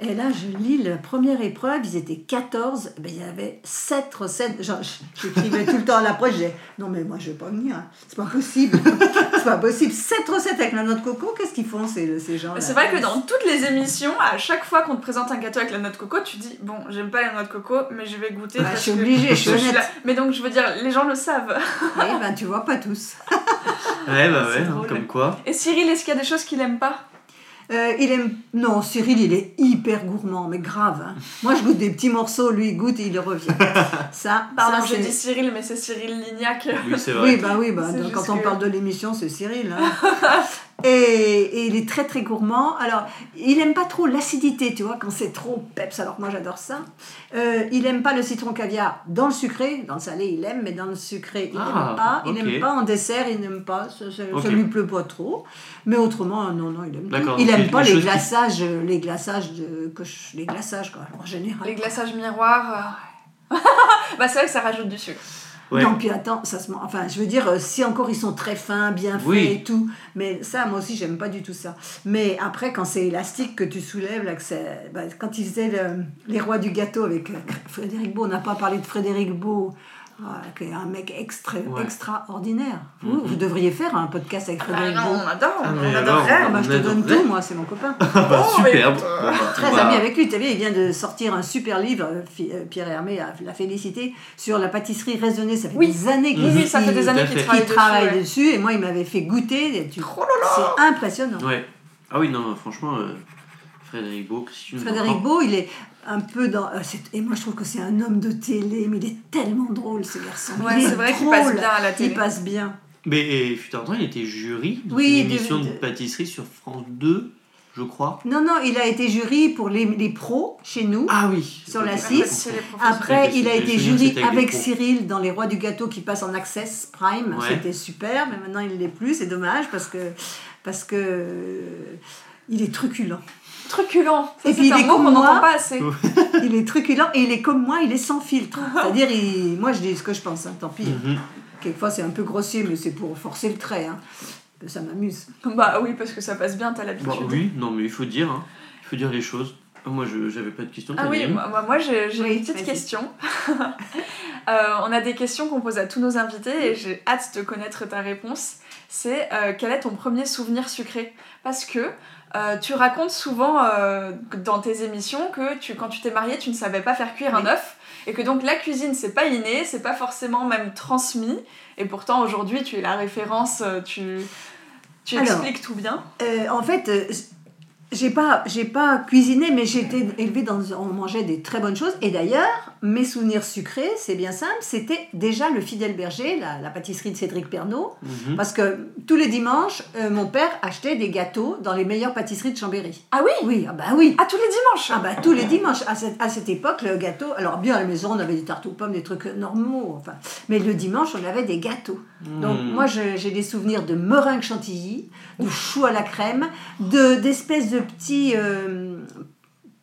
Et là, je lis la première épreuve, ils étaient 14, ben, il y avait 7 recettes. Genre, J'écrivais tout le temps à l'approche, je disais Non, mais moi, je vais pas venir, hein. c'est pas possible. c'est pas possible. 7 recettes avec la noix de coco, qu'est-ce qu'ils font ces, ces gens-là? C'est vrai que dans toutes les émissions, à chaque fois qu'on te présente un gâteau avec la noix de coco, tu dis Bon, j'aime pas la noix de coco, mais je vais goûter. Bah, parce je suis que obligée, je suis je suis honnête. là. Mais donc, je veux dire, les gens le savent. Oui, ben, tu vois, pas tous. Ouais, bah ouais, hein, comme quoi. Et Cyril, est-ce qu'il y a des choses qu'il aime pas? Euh, il aime. Non, Cyril, il est hyper gourmand, mais grave. hein. Moi, je goûte des petits morceaux, lui, il goûte et il revient. Ça, Pardon, ça, j'ai dit Cyril, mais c'est Cyril Lignac. Oui, c'est vrai. Oui, bah oui, bah, donc, quand on que- parle de l'émission, c'est Cyril. hein. et, et il est très très gourmand. Alors, il aime pas trop l'acidité, tu vois, quand c'est trop peps, alors que moi j'adore ça. Euh, il aime pas le citron caviar dans le sucré, dans le salé il aime, mais dans le sucré il Ah, n'aime pas. Il n'aime pas en dessert, il n'aime pas. Ça, ça, lui plaît pas trop. Mais autrement, non, non, il aime tout. Il aime pas les qui- glaçages, les glaçages de, que je- les glaçages quoi, en général. Les glaçages miroirs. euh, bah, c'est vrai que ça rajoute du sucre. Ouais. Non, puis attends, ça se... Enfin, je veux dire, euh, si encore ils sont très fins, bien faits Oui. et tout, mais ça, moi aussi, j'aime pas du tout ça. Mais après, quand c'est élastique que tu soulèves, là, que c'est... bah, quand ils faisaient le- les rois du gâteau avec euh, Frédéric Beau, on n'a pas parlé de Frédéric Beau, qui est un mec extra... Ouais. extraordinaire. Vous, Mhm. vous devriez faire un podcast avec Ah Frédéric non, Beau. on adore, Ah, on adorerait. Ah, bah, je te on donne tout, moi, c'est mon copain. Ah bah, Oh, superbe. Bon, bah, Très bah, ami avec lui, tu as vu, il vient de sortir un super livre, euh, euh, Pierre Hermé a- l'a félicité, sur la pâtisserie raisonnée. Ça fait Oui. des années qu'il Oui, ça fait des années qu'il travaille dessus. travaille ouais. dessus et moi il m'avait fait goûter et tu- Oh là là c'est impressionnant Ouais. Ah oui, non, franchement, euh, Frédéric Beau, Frédéric il est un peu dans euh, c'est- et moi je trouve que c'est un homme de télé mais il est tellement drôle ce garçon Ouais, Il est c'est vrai qu'il passe drôle. bien à la télé. il passe bien Mais et, fut un temps, il était jury d'une Oui, émission de- de... de- pâtisserie sur France 2, je crois. non non il a été jury pour les, les pros chez nous Ah oui. Sur la Ok. six. C'est les professeurs. Après, Ouais, il a été jury avec. Cyril dans Les Rois du Gâteau qui passe en Access Prime. Ouais. C'était super, mais maintenant il ne l'est plus. C'est dommage parce que, parce que euh, il est truculent. Truculent. Ça, Et puis, il un est mot comme qu'on moi. n'entend pas assez. Il est truculent et il est comme moi, il est sans filtre. C'est-à-dire, il- moi je dis ce que je pense, hein, tant pis. Mhm. Quelquefois c'est un peu grossier, mais c'est pour forcer le trait. hein. Ça m'amuse. Bah oui, parce que ça passe bien, t'as l'habitude. Bon, oui, non, mais il faut dire, hein. il faut dire les choses. Ah, Moi, je j'avais pas de questions. Ah oui, moi, moi- j'ai j'ai Oui, une petite vas-y. question. Euh, on a des questions qu'on pose à tous nos invités et j'ai hâte de connaître ta réponse. C'est euh, quel est ton premier souvenir sucré? Parce que euh, tu racontes souvent euh, dans tes émissions que tu, quand tu t'es mariée, tu ne savais pas faire cuire un œuf et que donc la cuisine, c'est pas inné, c'est pas forcément même transmis. Et pourtant, aujourd'hui, tu es la référence, euh, tu, tu Alors, expliques tout bien. Euh, en fait, j'ai pas, j'ai pas cuisiné, mais j'ai été élevée dans. On mangeait des très bonnes choses. Et d'ailleurs, mes souvenirs sucrés, c'est bien simple, c'était déjà le Fidèle Berger, la, la pâtisserie de Cédric Pernaud. Mhm. Parce que tous les dimanches, euh, mon père achetait des gâteaux dans les meilleures pâtisseries de Chambéry. Ah oui? Oui, ah bah oui. Ah, tous les dimanches? Ah bah tous les dimanches, à cette, à cette époque, le gâteau, alors bien à la maison on avait des tartes aux pommes, des trucs normaux, enfin, mais le dimanche on avait des gâteaux. Donc Mhm. moi j'ai des souvenirs de meringue chantilly, de chou à la crème, de d'espèces de petits euh,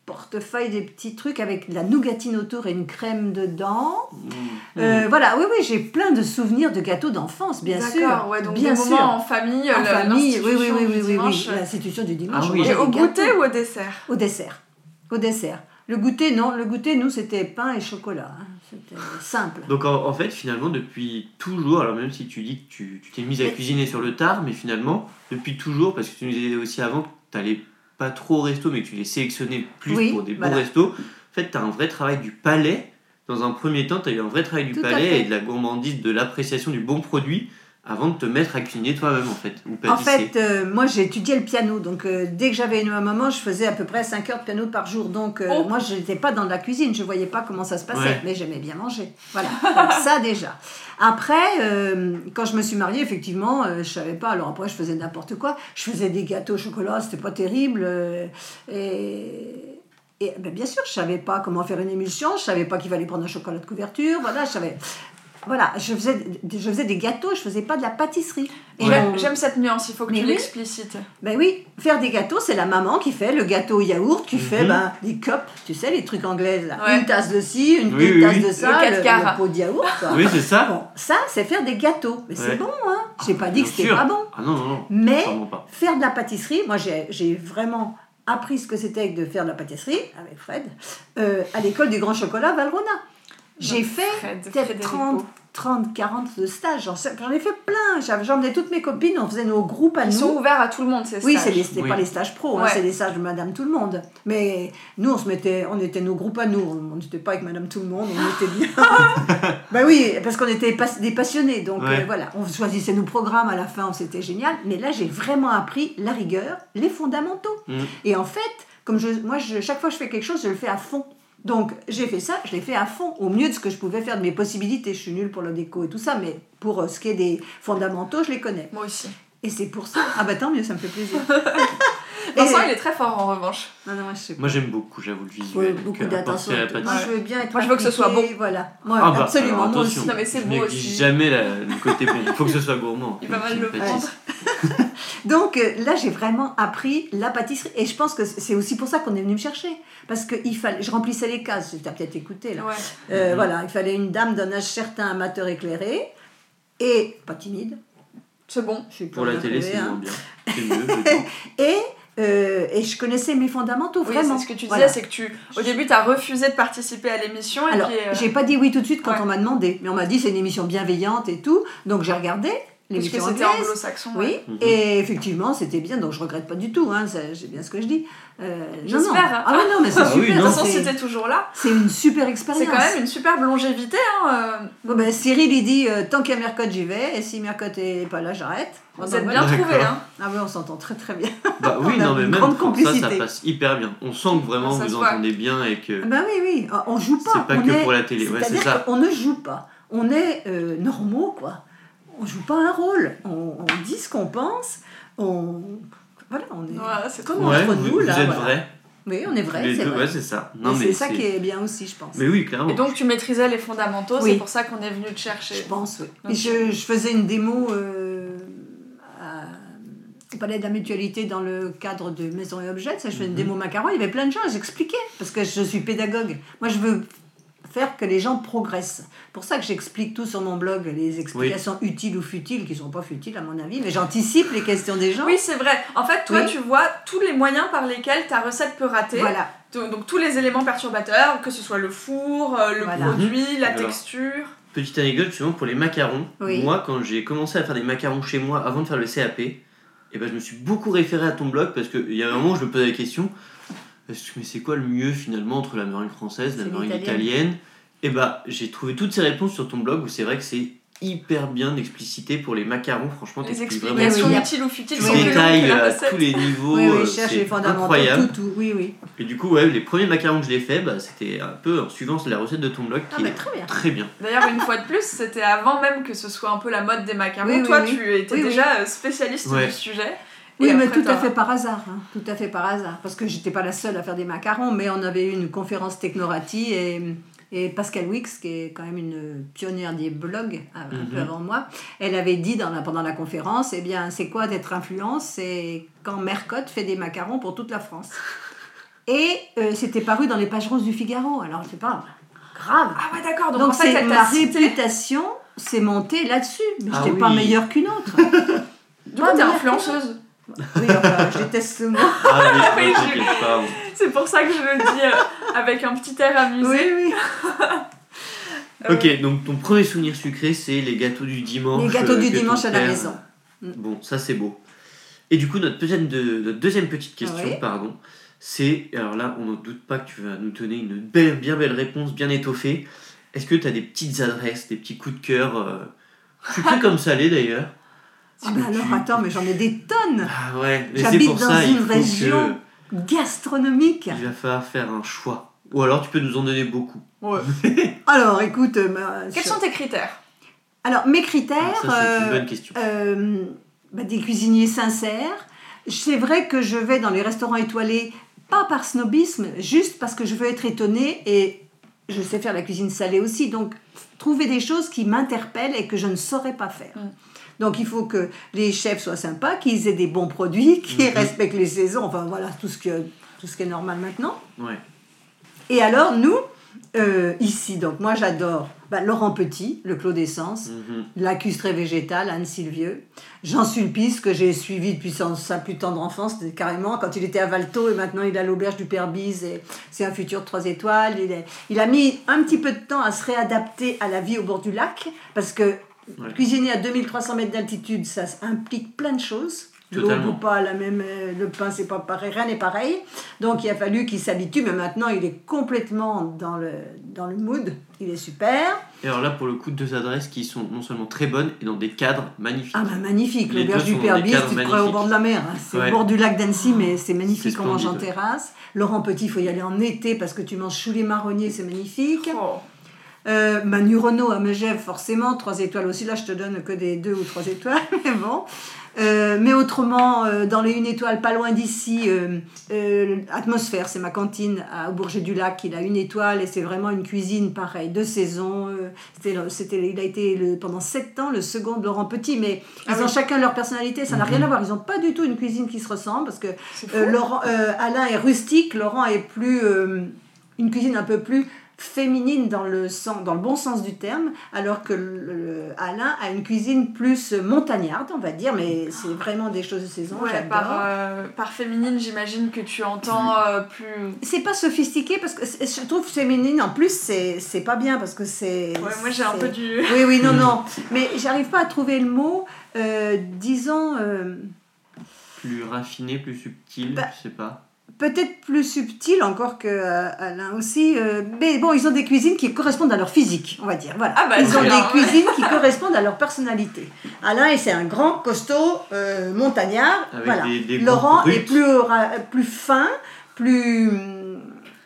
portefeuilles, des petits trucs avec de la nougatine autour et une crème dedans. Mhm. Euh, voilà, oui oui j'ai plein de souvenirs de gâteaux d'enfance, bien sûr. D'accord, ouais, donc bien des sûr. moments en famille, En le- famille, oui oui oui oui oui, l'institution du dimanche. Ah oui. Et au goûter ou au dessert? Au dessert. Au dessert. Le goûter, non. Le goûter, nous, c'était pain et chocolat. hein. C'était simple. Donc en, en fait, finalement, depuis toujours, alors même si tu dis que tu t'es mise à Mais- cuisiner sur le tard, mais finalement, depuis toujours, parce que tu nous disais aussi avant que tu n'allais pas trop au resto, mais que tu les sélectionnais plus Oui, pour des voilà. bons restos, en fait, tu as un vrai travail du palais. Dans un premier temps, tu as eu un vrai travail du Tout palais et de la gourmandise, de l'appréciation du bon produit avant de te mettre à cuisiner toi-même, en fait, ou En fait, euh, moi, j'ai étudié le piano. Donc, euh, dès que j'avais une maman, je faisais à peu près 5 heures de piano par jour. Donc, euh, Oh. moi, je n'étais pas dans la cuisine. Je ne voyais pas comment ça se passait. Ouais. Mais j'aimais bien manger. Voilà. Donc, ça, déjà. Après, euh, quand je me suis mariée, effectivement, euh, je savais pas. Alors, après, je faisais n'importe quoi. Je faisais des gâteaux au chocolat. C'était pas terrible. euh, et... Et ben, bien sûr, je savais pas comment faire une émulsion, je savais pas qu'il fallait prendre un chocolat de couverture, voilà, je savais. Voilà, je faisais, je faisais des gâteaux, je faisais pas de la pâtisserie. Et J'aime on- j'aime cette nuance, il faut que Mais tu oui. l'explicites. Ben oui, faire des gâteaux, c'est la maman qui fait le gâteau yaourt, qui fait Mhm. ben, des cups, tu sais, les trucs anglais, là. Ouais. Une tasse de ci, une, Oui, une oui, tasse oui. de ça, le, le pot de yaourt. quoi. Oui, c'est ça. Bon, ça, c'est faire des gâteaux. Mais c'est bon, hein. J'ai pas dit que c'était pas bon. Ah non, non, non. Mais faire de la pâtisserie, moi j'ai vraiment appris ce que c'était que de faire de la pâtisserie avec Fred euh, à l'école du Grand Chocolat Valrhona. J'ai fait peut-être Federico. 30, 30, 40 de stages. J'en ai fait plein. J'emmenais toutes mes copines, on faisait nos groupes à Ils nous. sont ouverts à tout le monde, ces Oui, stages. c'est les- c'était Oui. pas les stages pro, hein, Ouais. c'est les stages de Madame Tout le Monde. Mais nous, on se mettait, on était nos groupes à nous. On n'était pas avec Madame Tout le Monde, on était bien. bah oui, parce qu'on était pas- des passionnés. Donc Ouais. euh, voilà, on choisissait nos programmes à la fin, c'était génial. Mais là, j'ai vraiment appris la rigueur, les fondamentaux. Mm. Et en fait, comme je, moi, je, chaque fois que je fais quelque chose, je le fais à fond. Donc j'ai fait ça, je l'ai fait à fond, au mieux de ce que je pouvais faire de mes possibilités. Je suis nulle pour le déco et tout ça, mais pour euh, ce qui est des fondamentaux, je les connais. Moi aussi. Et c'est pour ça. Ah bah tant mieux, ça me fait plaisir. Vincent, il est très fort en revanche. Non, non, moi, je sais pas. Moi, j'aime beaucoup, j'avoue, le visuel. beaucoup que d'attention. Moi, je veux bien être Moi, je veux que ce soit appliquée, Voilà. Moi, Ah bah, absolument. alors, moi attention, aussi. Non, mais c'est je beau aussi. jamais la- le côté bon. Il faut que ce soit gourmand. Il va mal le prendre. Donc euh, là, j'ai vraiment appris la pâtisserie. Et je pense que c'est aussi pour ça qu'on est venu me chercher. Parce que il fallait, je remplissais les cases. Tu as peut-être écouté là. Ouais. Euh, Mhm. Voilà, il fallait une dame d'un âge certain, amateur éclairé. Et pas timide. C'est bon. Je suis pas Pour la télé, c'est hein. bien. Mieux. Et, euh, et je connaissais mes fondamentaux, Oui, vraiment. ce que tu disais, Voilà. c'est que tu, au début, tu as refusé de participer à l'émission. Et Alors, puis, euh, j'ai pas dit oui tout de suite quand ouais. on m'a demandé, mais on m'a dit c'est une émission bienveillante et tout, donc j'ai regardé parce que l'émission c'était anglo-saxon. Oui, ouais. Et effectivement c'était bien, donc je regrette pas du tout, hein, j'ai bien ce que je dis. Euh, non, non. J'espère. Ah oui, non, mais c'est Ah oui, super. De non. toute façon, c'est- t'es toujours là, c'est une super c'est expérience. quand même une superbe longévité. Hein, euh, Bon, ben, Cyril il dit euh, tant qu'il y a Mercotte j'y vais, et si Mercotte est pas là j'arrête. Vous ben, êtes voilà. bien trouvés. Hein. Ah oui, on s'entend très très bien. Bah oui, On a non, mais une même grande pour ça, ça complicité. passe hyper bien. On sent que vraiment Ça vous entendez bien et que Ben oui, oui, on joue pas. c'est pas on que est- pour la télé. Ouais, c'est ça. qu'on ne joue pas. On est euh, normaux, quoi. On joue pas un rôle. On, on dit ce qu'on pense. On... Voilà, on est Voilà, c'est comme Ouais, entre vous, nous, là. vous êtes voilà. vrais. Oui, on est vrai, les c'est deux, vrai. ouais, c'est ça. Et Non, mais c'est ça qui est bien aussi, je pense. Mais oui, clairement. Et donc, tu maîtrisais les fondamentaux, Oui. c'est pour ça qu'on est venu te chercher. Je pense, oui. Donc, je, je faisais une démo euh, à- au Palais de la Mutualité dans le cadre de Maison et Objets. Ça, je faisais une Mhm. démo macaron. Il y avait plein de gens, j'expliquais. Parce que je suis pédagogue. Moi, je veux faire que les gens progressent. pour ça que j'explique tout sur mon blog, les explications utiles ou futiles, qui sont pas futiles à mon avis, mais j'anticipe les questions des gens. Oui, c'est vrai. En fait, toi, Oui. tu vois tous les moyens par lesquels ta recette peut rater. Voilà. Donc, donc, tous les éléments perturbateurs, que ce soit le four, euh, le Voilà. produit, la Alors. texture. Petite anecdote justement pour les macarons. Oui. Moi, quand j'ai commencé à faire des macarons chez moi avant de faire le CAP, eh ben, je me suis beaucoup référé à ton blog parce qu'il y a un moment où je me posais la question mais c'est quoi le mieux finalement entre la meringue française, la meringue italienne? Et bah, j'ai trouvé toutes ces réponses sur ton blog où c'est vrai que c'est hyper bien explicité pour les macarons. Franchement, Les explications utiles ou futiles tu sont la à recette. tous les niveaux. Oui, euh, oui, cherche c'est incroyable. tout, tout, oui, oui. Et du coup, ouais, les premiers macarons que je l'ai fait, bah, c'était un peu en suivant la recette de ton blog Ah, qui bah, est très bien. très bien. D'ailleurs, une fois de plus, c'était avant même que ce soit un peu la mode des macarons. Oui, Toi, oui. tu étais déjà euh, spécialiste Ouais. du sujet. Oui, mais tout à fait par hasard. hein, Tout à fait par hasard. Parce que j'étais pas la seule à faire des macarons, mais on avait eu une conférence Technorati et, et Pascal Wix, qui est quand même une pionnière des blogs, un peu Mhm. avant moi, elle avait dit dans la, pendant la conférence eh bien, c'est quoi d'être influence? C'est quand Mercotte fait des macarons pour toute la France. Et euh, c'était paru dans les pages roses du Figaro. Alors, c'est pas grave. Ah ouais, d'accord. Donc, Donc, en fait, c'est ma réputation s'est montée là-dessus. Mais Ah j'étais oui. pas meilleure qu'une autre. Du coup, t'es influenceuse. Oui, enfin, je déteste ce mot. Ah oui, Oui, je-. C'est pour ça que je le dis euh, avec un petit air amusé. Oui, oui. Euh, Ok, donc ton premier souvenir sucré, c'est les gâteaux du dimanche. Les gâteaux euh, du que ton dimanche à la père- maison. Bon, ça c'est beau. Et du coup, notre deuxième, de, notre deuxième petite question, Oui. pardon, c'est, alors là, on n'en doute pas que tu vas nous donner une belle, bien belle réponse, bien étoffée. Est-ce que tu as des petites adresses, des petits coups de cœur, euh, sucrés comme salés d'ailleurs? Ah bah alors attends, mais j'en ai des tonnes Ah ouais, J'habite dans ça, une région que... gastronomiques. Il va falloir faire un choix. Ou alors tu peux nous en donner beaucoup. Ouais. Alors écoute, euh, ma- Quels sont tes critères? Alors mes Ah, critères, ça c'est une euh, bonne question. euh, bah, des cuisiniers sincères. C'est vrai que je vais dans les restaurants étoilés pas par snobisme, juste parce que je veux être étonnée et je sais faire la cuisine salée aussi. Donc, trouver des choses qui m'interpellent et que je ne saurais pas faire. Mm. Donc, il faut que les chefs soient sympas, qu'ils aient des bons produits, qu'ils Mhm. respectent les saisons, enfin voilà, tout ce, que, tout ce qui est normal maintenant. Ouais. Et alors, nous, euh, ici, donc moi j'adore bah, Laurent Petit, le Clos d'Essence, Mhm. Lacustre végétal, Anne Sylvieux, Jean Sulpice, que j'ai suivi depuis son- sa plus tendre enfance, carrément, quand il était à Valto, et maintenant il est à l'auberge du Père Bise, et c'est un futur de 3 étoiles. Il, est- il a mis un petit peu de temps à se réadapter à la vie au bord du lac, parce que Ouais. cuisiner à 2300 mètres d'altitude, ça implique plein de choses. L'eau goûte pas la même, euh, le pain c'est pas pareil, rien n'est pareil. Donc il a fallu qu'il s'habitue, mais maintenant il est complètement dans le, dans le mood, il est super. Et alors là, pour le coup, deux adresses qui sont non seulement très bonnes et dans des cadres magnifiques. Ah bah magnifique, l'auberge du Père tu te crois au bord de la mer. hein. C'est Ouais. au bord du lac d'Annecy, mais c'est magnifique, on mange en terrasse. Laurent Petit, il faut y aller en été parce que tu manges sous les marronniers, c'est magnifique. Oh. Euh, Manu Renault à Megève, forcément, 3 étoiles aussi. Là, je te donne que des 2 ou 3 étoiles, mais bon. Euh, mais autrement, euh, dans les 1 étoile, pas loin d'ici, euh, Atmosphère, c'est ma cantine à, au Bourget du Lac. Il a une étoile et c'est vraiment une cuisine pareille, de saison. c'était, il a été le- pendant 7 ans le second de Laurent Petit, mais ils Ah ont chacun leur personnalité, ça n'a Mhm. rien à voir. Ils n'ont pas du tout une cuisine qui se ressemble parce que Laurent, Alain est rustique, Laurent est plus une cuisine un peu plus féminine dans le sens, dans le bon sens du terme, alors que le- le- Alain a une cuisine plus montagnarde, on va dire, mais c'est vraiment des choses de saison. Ouais, j'adore. par, euh, par féminine, j'imagine que tu entends euh, plus. C'est pas sophistiqué parce que c'est- je trouve féminine en plus c'est c'est pas bien parce que c'est. Ouais, moi j'ai un peu du. Oui oui non non, mais j'arrive pas à trouver le mot. euh, disons. euh, Plus raffiné, plus subtil, Bah, je sais pas. Peut-être plus subtil encore que euh, Alain aussi. euh, mais bon, ils ont des cuisines qui correspondent à leur physique, on va dire. Voilà. Ah bah, ils ont bien, des cuisines qui correspondent à leur personnalité. Alain, c'est un grand, costaud, euh, montagnard. Avec voilà. des, des Laurent est plus, plus fin, plus...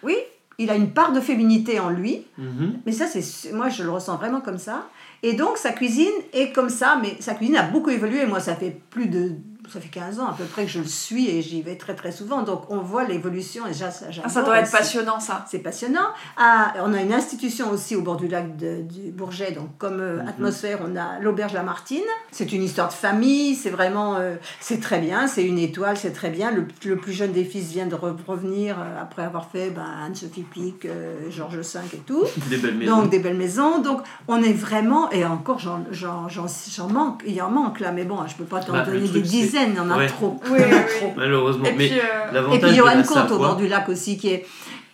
Oui, il a une part de féminité en lui. Mhm. Mais ça, c'est moi, je le ressens vraiment comme ça. Et donc, sa cuisine est comme ça, mais sa cuisine a beaucoup évolué. Moi, ça fait plus de... Ça fait 15 ans à peu près que je le suis et j'y vais très très souvent. Donc, on voit l'évolution et ça, Ah, ça doit être passionnant ça. C'est passionnant. Ah, on a une institution aussi au bord du lac de- du Bourget, donc comme euh, Mhm. atmosphère, on a l'auberge Lamartine. C'est une histoire de famille, c'est vraiment, euh, c'est très bien, c'est une étoile, c'est très bien. Le, le plus jeune des fils vient de re- revenir euh, après avoir fait ben, Anne-Sophie Pic, euh, Georges V et tout. Des belles maisons. Donc des belles maisons. Donc on est vraiment, et encore j'en, j'en, j'en, j'en manque, il en manque là, mais bon, je peux pas t'en Bah, donner des c'est- dizaines, il y en a Ouais. trop. Oui, oui, oui. Malheureusement. Et Mais puis, euh, Et l'avantage puis de Johan la Comte au Savoie- bord du lac aussi, qui est.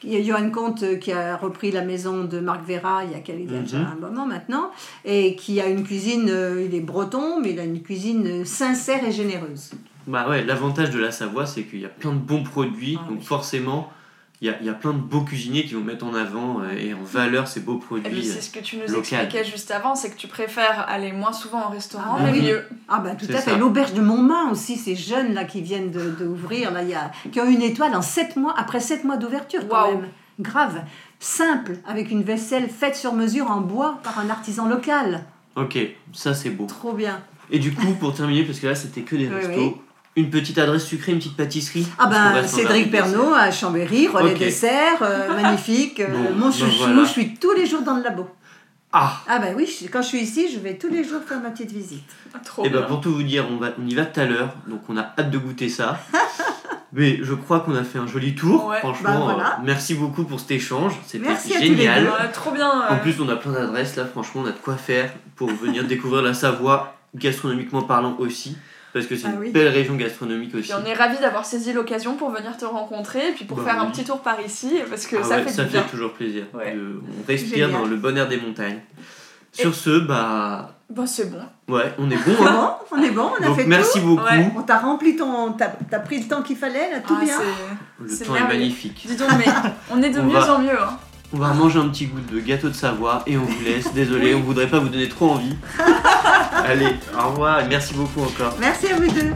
Il y a Johan Comte euh, qui a repris la maison de Marc Vera il y a, il y a déjà Mhm. un moment maintenant, et qui a une cuisine, euh, il est breton, mais il a une cuisine euh, sincère et généreuse. Bah ouais, l'avantage de la Savoie, c'est qu'il y a plein de bons produits, Ah donc oui. forcément, il y a, il y a plein de beaux cuisiniers qui vont mettre en avant euh, et en valeur ces beaux et puis produits. c'est ce que tu nous local. expliquais juste avant, c'est que tu préfères aller moins souvent au restaurant, Ah, mais oui. mieux. Ah ben tout à fait. L'auberge de Montmain aussi, ces jeunes là qui viennent de, de ouvrir, là, il y a, qui ont une étoile en 7 mois, après 7 mois d'ouverture quand Waouh. même. Grave. Simple, avec une vaisselle faite sur mesure en bois par un artisan local. Ok, ça c'est beau. Trop bien. Et du coup, pour terminer, parce que là c'était que des Oui, restos, oui. Une petite adresse sucrée, une petite pâtisserie Ah ben Cédric Pernaud à Chambéry, relais dessert, euh, magnifique. euh, Bon, mon ben chouchou, voilà. je suis tous les jours dans le labo. Ah Ah ben oui, je- quand je suis ici, je vais tous les jours faire ma petite visite. Trop Et ben bien. pour tout vous dire, on, va, on y va tout à l'heure, donc on a hâte de goûter ça. Mais je crois qu'on a fait un joli tour. Ouais. Franchement, Bah, voilà. euh, merci beaucoup pour cet échange. C'était Merci à tous les génial. deux. Trop bien. euh, En plus, on a plein d'adresses là. Franchement, on a de quoi faire pour venir découvrir la Savoie, gastronomiquement parlant aussi. Parce que c'est Ah une oui. belle région gastronomique aussi. Puis on est ravis d'avoir saisi l'occasion pour venir te rencontrer et puis pour Bah faire un petit tour par ici parce que Ah ça ouais, fait ça du fait bien. toujours plaisir. Ouais. De- on respire Génial. dans le bon air des montagnes. Sur ce, bah Bon, c'est bon. ouais, on est bon. Hein bon, on est bon, on a Donc fait merci beaucoup. Ouais. On t'a rempli ton. T'as t'as pris le temps qu'il fallait, là, tout Ah, bien. Le temps est magnifique. Dis donc, mais on est de On mieux va- en mieux. Hein. On va manger un petit goût de gâteau de Savoie et on vous laisse. Désolé, on voudrait pas vous donner trop envie. Allez, au revoir et merci beaucoup encore. Merci à vous deux.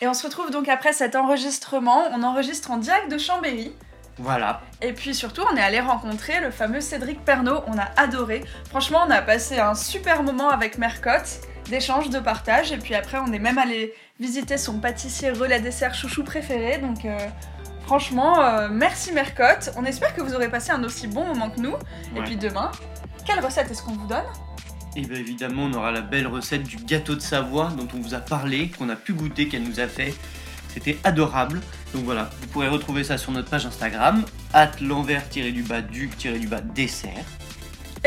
Et on se retrouve donc après cet enregistrement. On enregistre en direct de Chambéry. Voilà. Et puis surtout, on est allé rencontrer le fameux Cédric Pernaud. On a adoré. Franchement, on a passé un super moment avec Mercotte. d'échange, de partage. Et puis après, on est même allé visiter son pâtissier relais dessert chouchou préféré. Donc euh, franchement, euh, merci Mercotte. On espère que vous aurez passé un aussi bon moment que nous. Et puis demain, quelle recette est-ce qu'on vous donne? Et bien évidemment, on aura la belle recette du gâteau de Savoie dont on vous a parlé, qu'on a pu goûter, qu'elle nous a fait. C'était adorable. Donc voilà, vous pourrez retrouver ça sur notre page Instagram, at l'envers-du-bas du-bas dessert.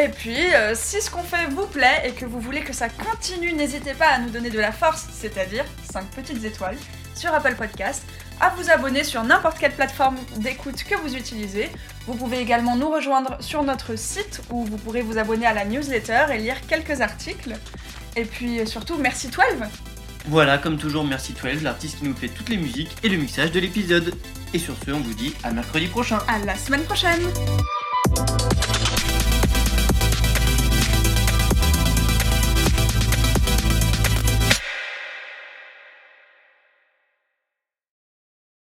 Et puis, euh, si ce qu'on fait vous plaît et que vous voulez que ça continue, n'hésitez pas à nous donner de la force, c'est-à-dire 5 petites étoiles sur Apple Podcast, à vous abonner sur n'importe quelle plateforme d'écoute que vous utilisez. Vous pouvez également nous rejoindre sur notre site où vous pourrez vous abonner à la newsletter et lire quelques articles. Et puis euh, surtout, merci 12 Voilà, comme toujours, merci 12, l'artiste qui nous fait toutes les musiques et le mixage de l'épisode. Et sur ce, on vous dit à mercredi prochain. À la semaine prochaine